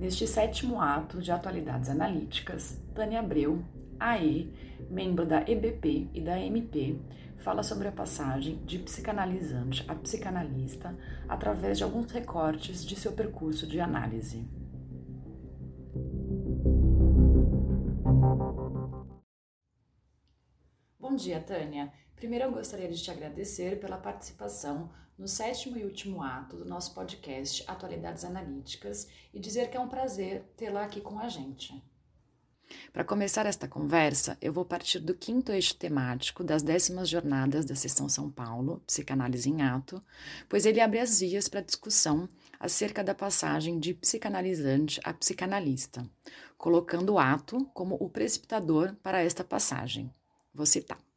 Neste sétimo ato de atualidades analíticas, Tânia Abreu, AE, membro da EBP e da MP, fala sobre a passagem de psicanalizante a psicanalista através de alguns recortes de seu percurso de análise. Dia, Tânia. Primeiro eu gostaria de te agradecer pela participação no sétimo e último ato do nosso podcast Atualidades Analíticas e dizer que é um prazer tê-la aqui com a gente. Para começar esta conversa, eu vou partir do quinto eixo temático das décimas jornadas da Sessão São Paulo, Psicanálise em Ato, pois ele abre as vias para discussão acerca da passagem de psicanalizante a psicanalista, colocando o ato como o precipitador para esta passagem. Vou citar.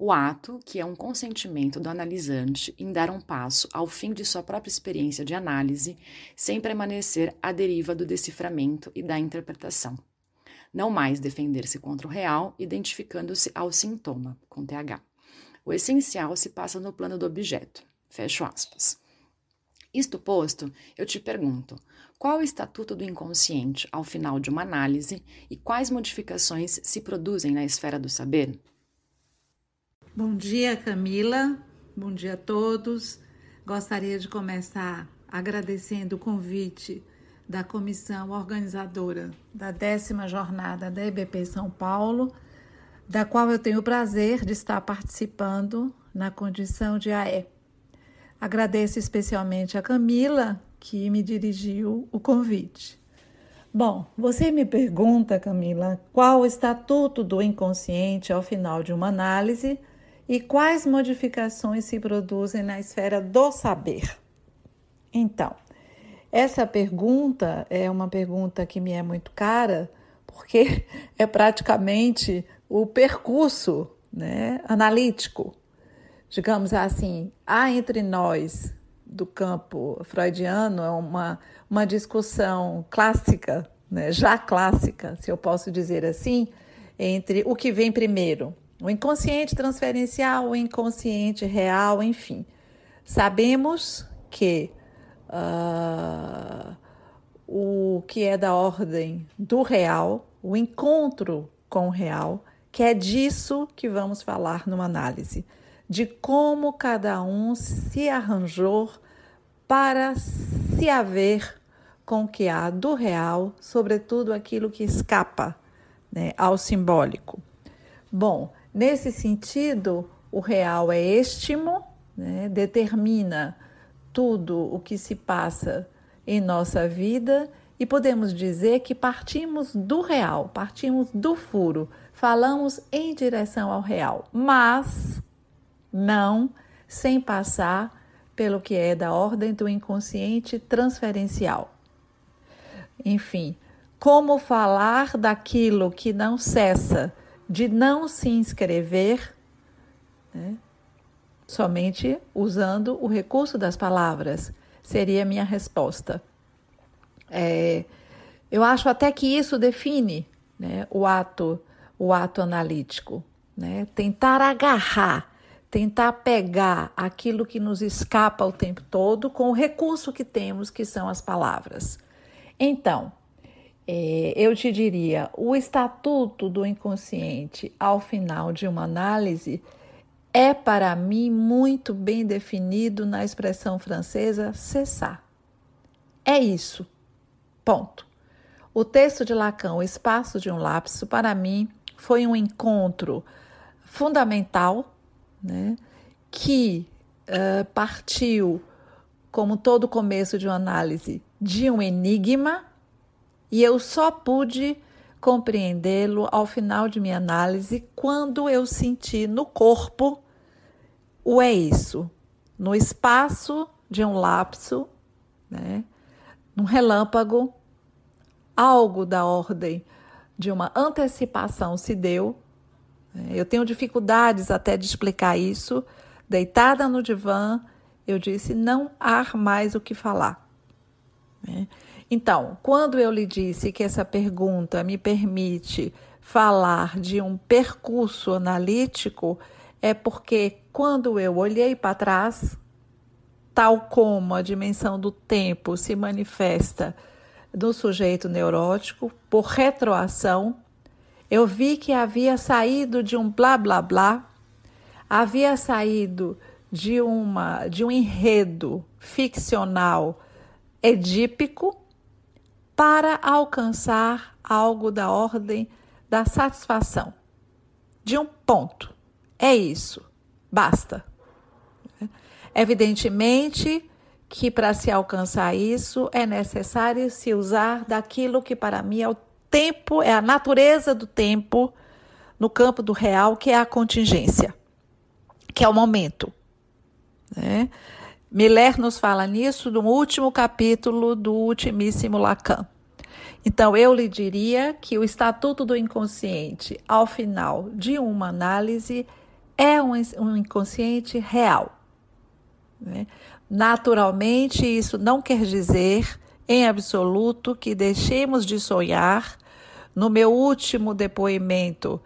O ato, que é um consentimento do analisante em dar um passo ao fim de sua própria experiência de análise, sem permanecer à deriva do deciframento e da interpretação. Não mais defender-se contra o real, identificando-se ao sintoma, com TH. O essencial se passa no plano do objeto. Fecho aspas. Isto posto, eu te pergunto: qual o estatuto do inconsciente ao final de uma análise e quais modificações se produzem na esfera do saber? Bom dia, Camila. Bom dia a todos. Gostaria de começar agradecendo o convite da comissão organizadora da décima jornada da EBP São Paulo, da qual eu tenho o prazer de estar participando na condição de AE. Agradeço especialmente a Camila, que me dirigiu o convite. Bom, você me pergunta, Camila, qual o estatuto do inconsciente ao final de uma análise e quais modificações se produzem na esfera do saber? Então, essa pergunta é uma pergunta que me é muito cara, porque é praticamente o percurso né, analítico. Digamos assim, há entre nós do campo freudiano é uma, uma discussão clássica, né, já clássica, se eu posso dizer assim, entre o que vem primeiro, o inconsciente transferencial, o inconsciente real, enfim. Sabemos que uh, o que é da ordem do real, o encontro com o real, que é disso que vamos falar numa análise, de como cada um se arranjou para se haver com o que há do real, sobretudo aquilo que escapa né, ao simbólico. Bom, Nesse sentido, o real é estimo, né, determina tudo o que se passa em nossa vida e podemos dizer que partimos do real, partimos do furo, falamos em direção ao real, mas não sem passar pelo que é da ordem do inconsciente transferencial. Enfim, como falar daquilo que não cessa de não se inscrever, né, somente usando o recurso das palavras, seria a minha resposta. É, eu acho até que isso define né, o ato, o ato analítico, né? tentar agarrar, tentar pegar aquilo que nos escapa o tempo todo com o recurso que temos, que são as palavras. Então, é, eu te diria, o estatuto do inconsciente ao final de uma análise é para mim muito bem definido na expressão francesa cessar. É isso. Ponto. O texto de Lacan, O Espaço de um Lapso, para mim foi um encontro fundamental, né, que uh, partiu, como todo começo de uma análise, de um enigma e eu só pude compreendê-lo ao final de minha análise quando eu senti no corpo o é isso, no espaço de um lapso, né, num relâmpago, algo da ordem de uma antecipação se deu. Né. Eu tenho dificuldades até de explicar isso. Deitada no divã, eu disse: não há mais o que falar. Né. Então, quando eu lhe disse que essa pergunta me permite falar de um percurso analítico, é porque quando eu olhei para trás, tal como a dimensão do tempo se manifesta do sujeito neurótico por retroação. Eu vi que havia saído de um blá blá blá, havia saído de uma de um enredo ficcional edípico para alcançar algo da ordem da satisfação. De um ponto. É isso. Basta. Evidentemente que para se alcançar isso é necessário se usar daquilo que para mim é o tempo, é a natureza do tempo no campo do real, que é a contingência, que é o momento. Né? Miller nos fala nisso no último capítulo do Ultimíssimo Lacan. Então, eu lhe diria que o Estatuto do Inconsciente, ao final de uma análise, é um, um inconsciente real. Né? Naturalmente, isso não quer dizer, em absoluto, que deixemos de sonhar. No meu último depoimento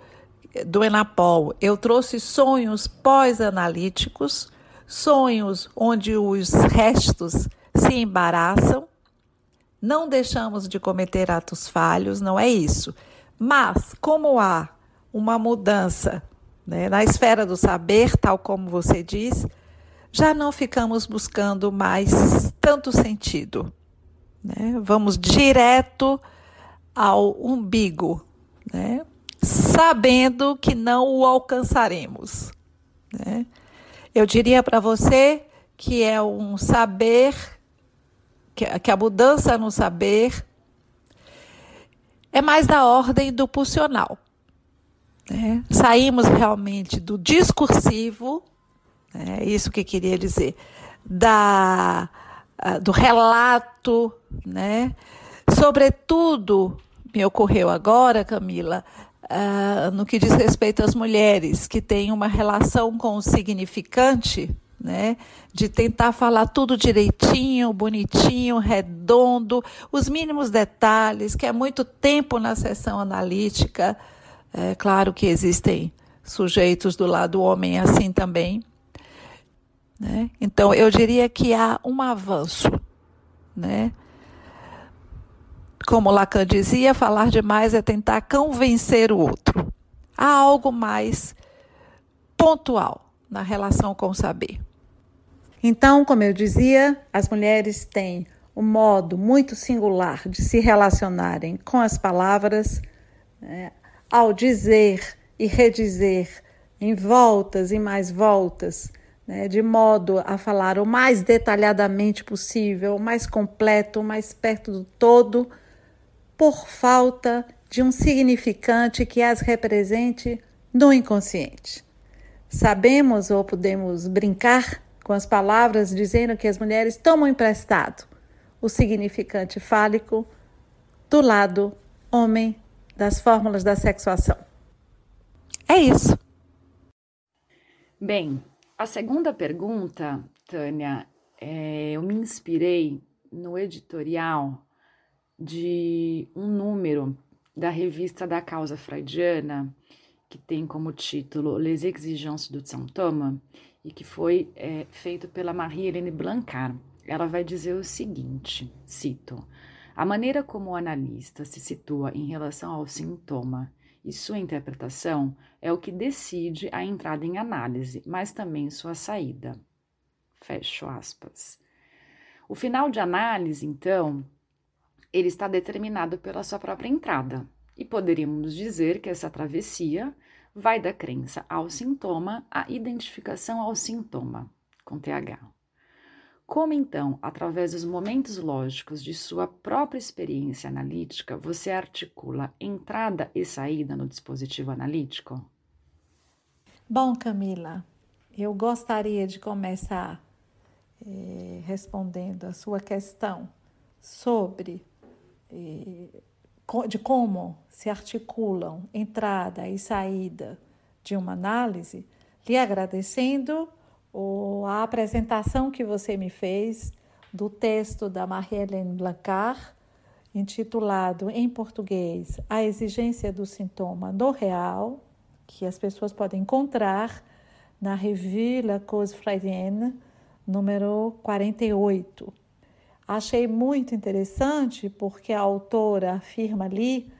do Enapol, eu trouxe sonhos pós-analíticos, sonhos onde os restos se embaraçam. Não deixamos de cometer atos falhos, não é isso. Mas, como há uma mudança né, na esfera do saber, tal como você diz, já não ficamos buscando mais tanto sentido. Né? Vamos direto ao umbigo, né? sabendo que não o alcançaremos. Né? Eu diria para você que é um saber, que a mudança no saber é mais da ordem do pulsional. Né? Saímos realmente do discursivo é isso que queria dizer. Da, do relato, né? Sobretudo, me ocorreu agora, Camila, uh, no que diz respeito às mulheres que têm uma relação com o significante, né? De tentar falar tudo direitinho, bonitinho, redondo, os mínimos detalhes, que é muito tempo na sessão analítica. É claro que existem sujeitos do lado homem assim também, né? Então, eu diria que há um avanço. Né? Como Lacan dizia, falar demais é tentar convencer o outro. Há algo mais pontual na relação com o saber. Então, como eu dizia, as mulheres têm um modo muito singular de se relacionarem com as palavras, né? ao dizer e redizer em voltas e mais voltas né, de modo a falar o mais detalhadamente possível, o mais completo, o mais perto do todo, por falta de um significante que as represente no inconsciente. Sabemos ou podemos brincar com as palavras dizendo que as mulheres tomam emprestado o significante fálico do lado homem das fórmulas da sexuação. É isso. Bem, a segunda pergunta, Tânia, é, eu me inspirei no editorial de um número da revista da causa freudiana, que tem como título Les exigences du symptôme, e que foi é, feito pela Marie-Hélène Blancard. Ela vai dizer o seguinte, cito, a maneira como o analista se situa em relação ao sintoma e sua interpretação é o que decide a entrada em análise, mas também sua saída. Fecho aspas. O final de análise, então, ele está determinado pela sua própria entrada, e poderíamos dizer que essa travessia vai da crença ao sintoma à identificação ao sintoma, com TH. Como então, através dos momentos lógicos de sua própria experiência analítica, você articula entrada e saída no dispositivo analítico? Bom, Camila, eu gostaria de começar eh, respondendo a sua questão sobre de como se articulam entrada e saída de uma análise, lhe agradecendo a apresentação que você me fez do texto da Marie-Hélène Blancard, intitulado em português A Exigência do Sintoma no Real, que as pessoas podem encontrar na Revue La Cause Freudienne, número 48. Achei muito interessante porque a autora afirma ali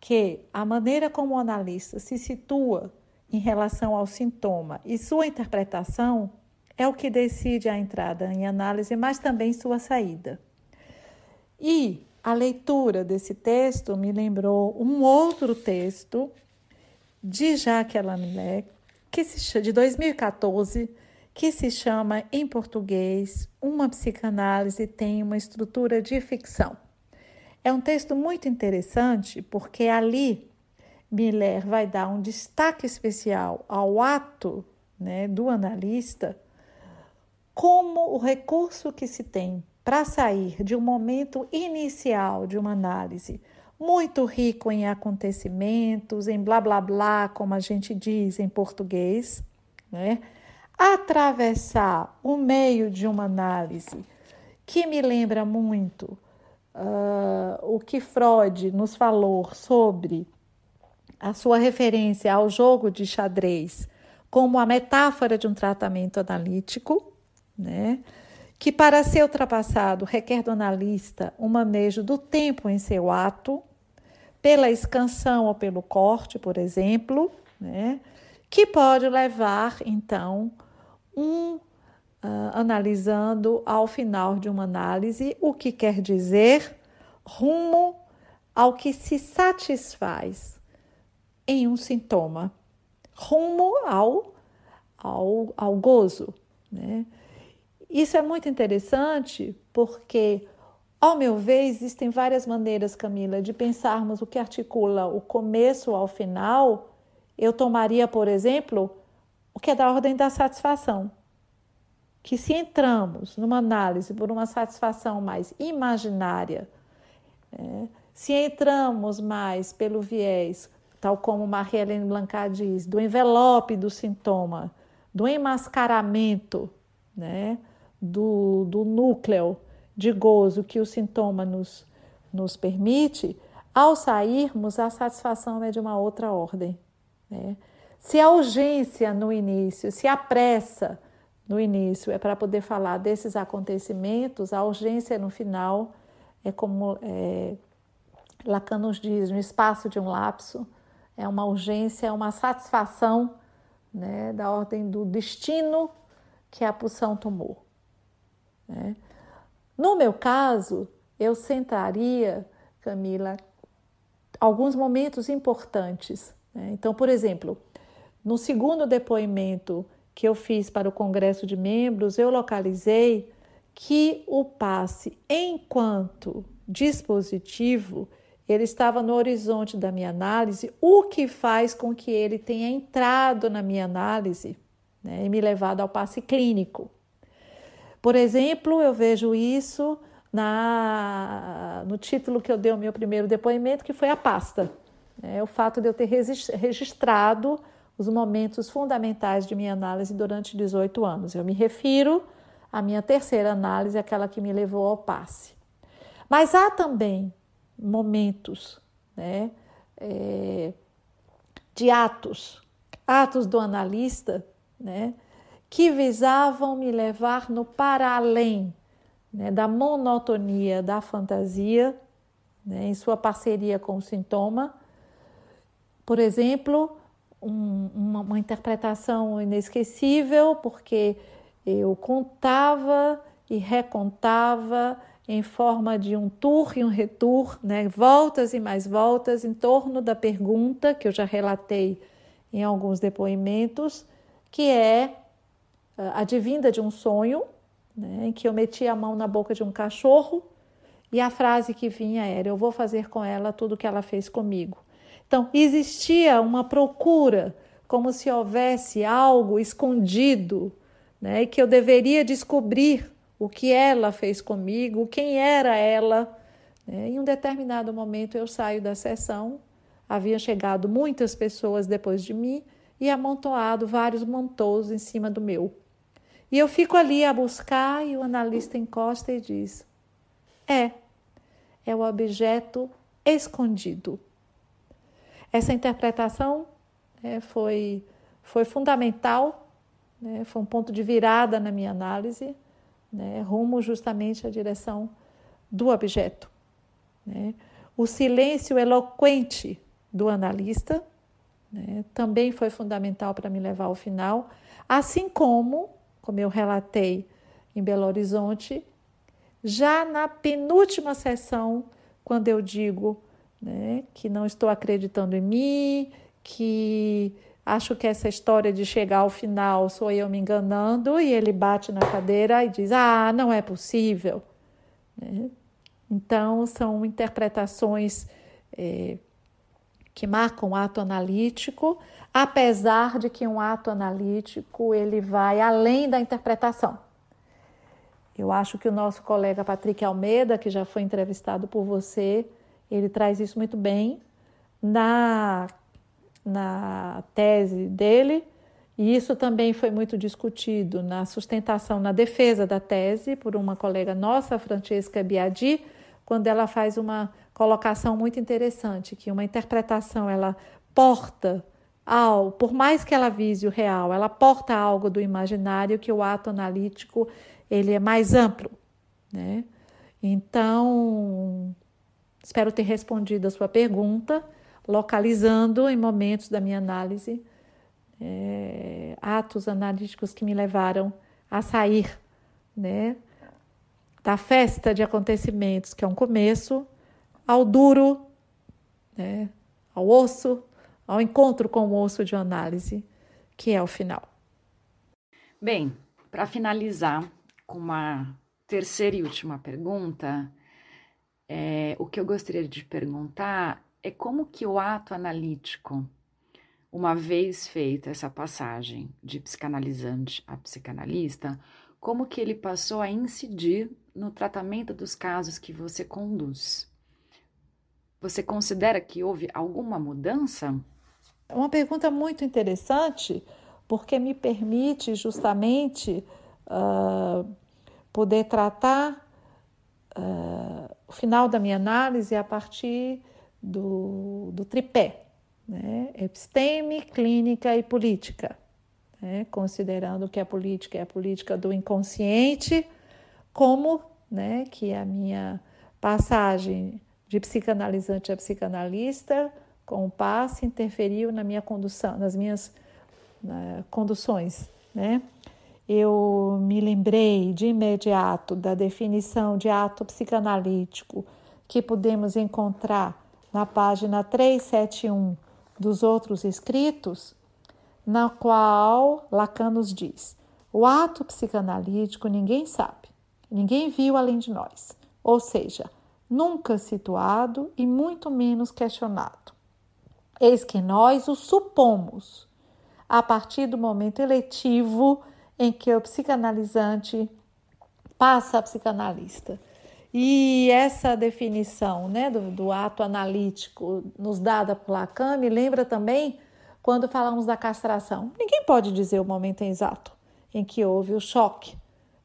que a maneira como o analista se situa em relação ao sintoma e sua interpretação é o que decide a entrada em análise, mas também sua saída. E a leitura desse texto me lembrou um outro texto de Jacques Lamillet, que se de 2014, que se chama em português Uma psicanálise tem uma estrutura de ficção. É um texto muito interessante porque ali Miller vai dar um destaque especial ao ato né, do analista como o recurso que se tem para sair de um momento inicial de uma análise muito rico em acontecimentos, em blá blá blá, como a gente diz em português, né? Atravessar o meio de uma análise que me lembra muito uh, o que Freud nos falou sobre a sua referência ao jogo de xadrez como a metáfora de um tratamento analítico, né? que para ser ultrapassado requer do analista um manejo do tempo em seu ato, pela escansão ou pelo corte, por exemplo, né? que pode levar, então, um uh, analisando ao final de uma análise, o que quer dizer rumo ao que se satisfaz em um sintoma, rumo ao, ao, ao gozo. Né? Isso é muito interessante porque, ao meu ver, existem várias maneiras, Camila, de pensarmos o que articula o começo ao final. Eu tomaria, por exemplo, o que é da ordem da satisfação. Que se entramos numa análise por uma satisfação mais imaginária, né? se entramos mais pelo viés, tal como Marie-Hélène Blancat diz, do envelope do sintoma, do enmascaramento, né? do, do núcleo de gozo que o sintoma nos, nos permite, ao sairmos, a satisfação é de uma outra ordem. Né? Se a urgência no início, se a pressa no início é para poder falar desses acontecimentos, a urgência no final é como é, Lacan nos diz, no espaço de um lapso, é uma urgência, é uma satisfação né, da ordem do destino que a pulsão tomou. Né? No meu caso, eu sentaria, Camila, alguns momentos importantes. Né? Então, por exemplo, no segundo depoimento que eu fiz para o Congresso de Membros, eu localizei que o passe, enquanto dispositivo, ele estava no horizonte da minha análise, o que faz com que ele tenha entrado na minha análise né, e me levado ao passe clínico. Por exemplo, eu vejo isso na, no título que eu dei ao meu primeiro depoimento, que foi a pasta. É o fato de eu ter registrado os momentos fundamentais de minha análise durante 18 anos. Eu me refiro à minha terceira análise, aquela que me levou ao passe. Mas há também momentos né, é, de atos, atos do analista, né, que visavam me levar no para além né, da monotonia da fantasia, né, em sua parceria com o sintoma. Por exemplo, um, uma, uma interpretação inesquecível, porque eu contava e recontava em forma de um tour e um retour, né? voltas e mais voltas em torno da pergunta que eu já relatei em alguns depoimentos, que é advinda de um sonho, né, em que eu meti a mão na boca de um cachorro e a frase que vinha era: Eu vou fazer com ela tudo o que ela fez comigo. Então, existia uma procura, como se houvesse algo escondido, né, que eu deveria descobrir o que ela fez comigo, quem era ela. Né. Em um determinado momento, eu saio da sessão, havia chegado muitas pessoas depois de mim e amontoado vários montous em cima do meu. E eu fico ali a buscar e o analista encosta e diz: é, é o objeto escondido. Essa interpretação é, foi, foi fundamental, né, foi um ponto de virada na minha análise, né, rumo justamente à direção do objeto. Né? O silêncio eloquente do analista né, também foi fundamental para me levar ao final, assim como, como eu relatei em Belo Horizonte, já na penúltima sessão, quando eu digo né, que não estou acreditando em mim, que acho que essa história de chegar ao final sou eu me enganando, e ele bate na cadeira e diz: Ah, não é possível. Né? Então, são interpretações é, que marcam o ato analítico, apesar de que um ato analítico ele vai além da interpretação. Eu acho que o nosso colega Patrick Almeida, que já foi entrevistado por você, ele traz isso muito bem na, na tese dele, e isso também foi muito discutido na sustentação, na defesa da tese, por uma colega nossa, Francesca Biadi, quando ela faz uma colocação muito interessante, que uma interpretação ela porta ao, por mais que ela vise o real, ela porta algo do imaginário que o ato analítico ele é mais amplo, né? Então, espero ter respondido a sua pergunta, localizando em momentos da minha análise é, atos analíticos que me levaram a sair, né? Da festa de acontecimentos, que é um começo, ao duro, né? ao osso, ao encontro com o osso de análise, que é o final. Bem, para finalizar, com uma terceira e última pergunta, é, o que eu gostaria de perguntar é como que o ato analítico, uma vez feita essa passagem de psicanalizante a psicanalista, como que ele passou a incidir no tratamento dos casos que você conduz? Você considera que houve alguma mudança? É uma pergunta muito interessante, porque me permite justamente uh, poder tratar uh, o final da minha análise a partir do, do tripé, né? episteme, clínica e política, né? considerando que a política é a política do inconsciente, como né, que a minha passagem de psicanalizante a psicanalista com o passe interferiu na minha condução, nas minhas conduções, né? Eu me lembrei de imediato da definição de ato psicanalítico que podemos encontrar na página 371 dos outros escritos, na qual Lacan nos diz: o ato psicanalítico ninguém sabe, ninguém viu além de nós, ou seja, nunca situado e muito menos questionado. Eis que nós o supomos a partir do momento eletivo em que o psicanalizante passa a psicanalista. E essa definição né, do, do, ato analítico nos dada por Lacan me lembra também quando falamos da castração. Ninguém pode dizer o momento exato em que houve o choque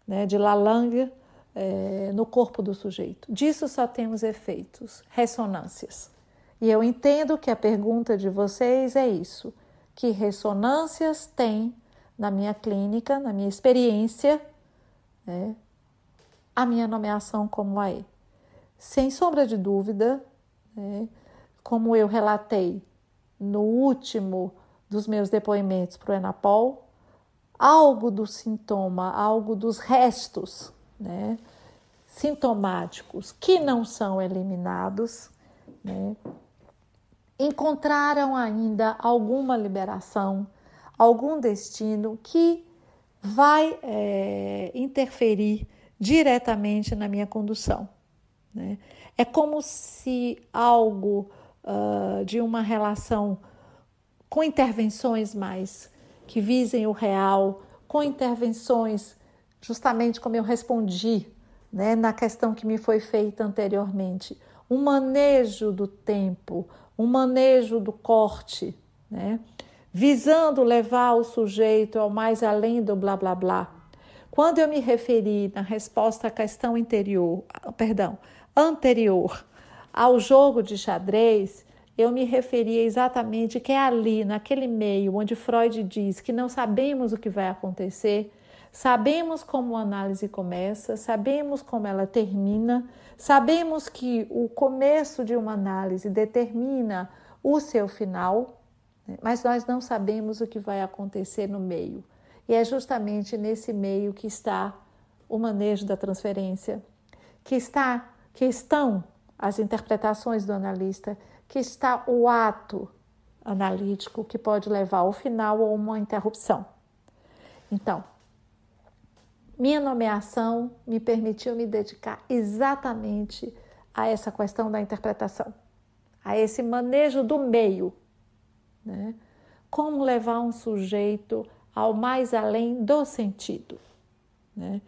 né, de Lalang é, no corpo do sujeito. Disso só temos efeitos, ressonâncias. E eu entendo que a pergunta de vocês é isso: que ressonâncias tem na minha clínica, na minha experiência, né, a minha nomeação como AE? Sem sombra de dúvida, né, como eu relatei no último dos meus depoimentos para o Enapol, algo do sintoma, algo dos restos né, sintomáticos que não são eliminados, né, encontraram ainda alguma liberação, algum destino que vai é, interferir diretamente na minha condução. Né? É como se algo uh, de uma relação com intervenções mais que visem o real, com intervenções justamente como eu respondi né, na questão que me foi feita anteriormente, um manejo do tempo, um manejo do corte, né, visando levar o sujeito ao mais além do blá blá blá. Quando eu me referi na resposta à questão interior, perdão, anterior ao jogo de xadrez, eu me referi exatamente que é ali, naquele meio onde Freud diz que não sabemos o que vai acontecer, Sabemos como a análise começa, sabemos como ela termina, sabemos que o começo de uma análise determina o seu final? Mas nós não sabemos o que vai acontecer no meio. E é justamente nesse meio que está o manejo da transferência, que está que estão as interpretações do analista, que está o ato analítico que pode levar ao final ou uma interrupção. Então, minha nomeação me permitiu me dedicar exatamente a essa questão da interpretação, a esse manejo do meio. Né? Como levar um sujeito ao mais além do sentido. Né?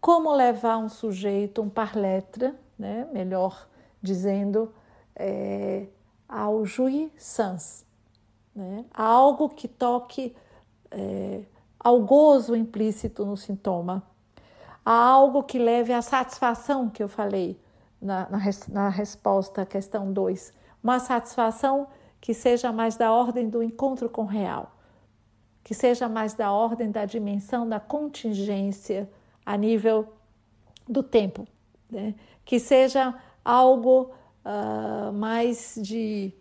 Como levar um sujeito, um par letra, né? melhor dizendo, é, ao jouissance, né? algo que toque é, ao gozo implícito no sintoma, a algo que leve à satisfação que eu falei na, na, na resposta à questão 2, uma satisfação que seja mais da ordem do encontro com o real, que seja mais da ordem da dimensão da contingência a nível do tempo, né? que seja algo uh, mais de,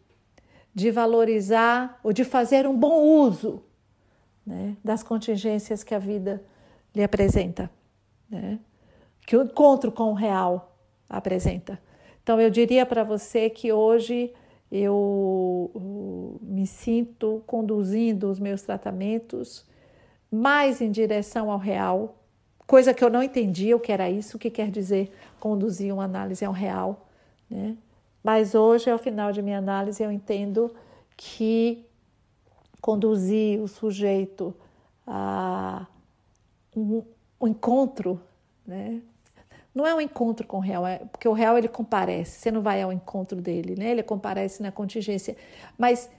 de valorizar ou de fazer um bom uso né, das contingências que a vida lhe apresenta, né, que o encontro com o real apresenta. Então, eu diria para você que hoje eu me sinto conduzindo os meus tratamentos mais em direção ao real, coisa que eu não entendia o que era isso, o que quer dizer conduzir uma análise ao real, né? Mas hoje, ao final de minha análise, eu entendo que conduzir o sujeito a um, encontro, né? Não é um encontro com o real, é, porque o real ele comparece, você não vai ao encontro dele, né? Ele comparece na contingência, mas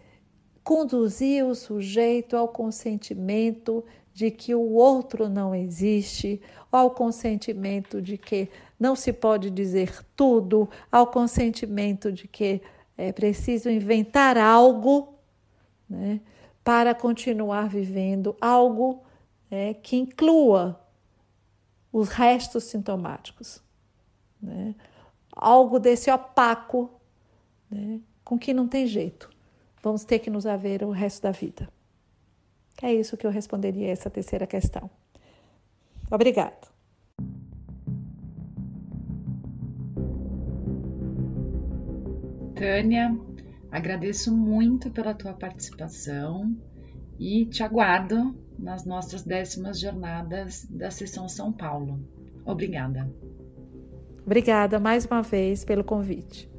conduzir o sujeito ao consentimento de que o outro não existe, ao consentimento de que não se pode dizer tudo, ao consentimento de que é preciso inventar algo né, para continuar vivendo, algo né, que inclua os restos sintomáticos. Né, algo desse opaco, né, com que não tem jeito. Vamos ter que nos haver o resto da vida. É isso que eu responderia a essa terceira questão. Obrigado. Tânia, agradeço muito pela tua participação e te aguardo nas nossas décimas jornadas da Sessão São Paulo. Obrigada. Obrigada mais uma vez pelo convite.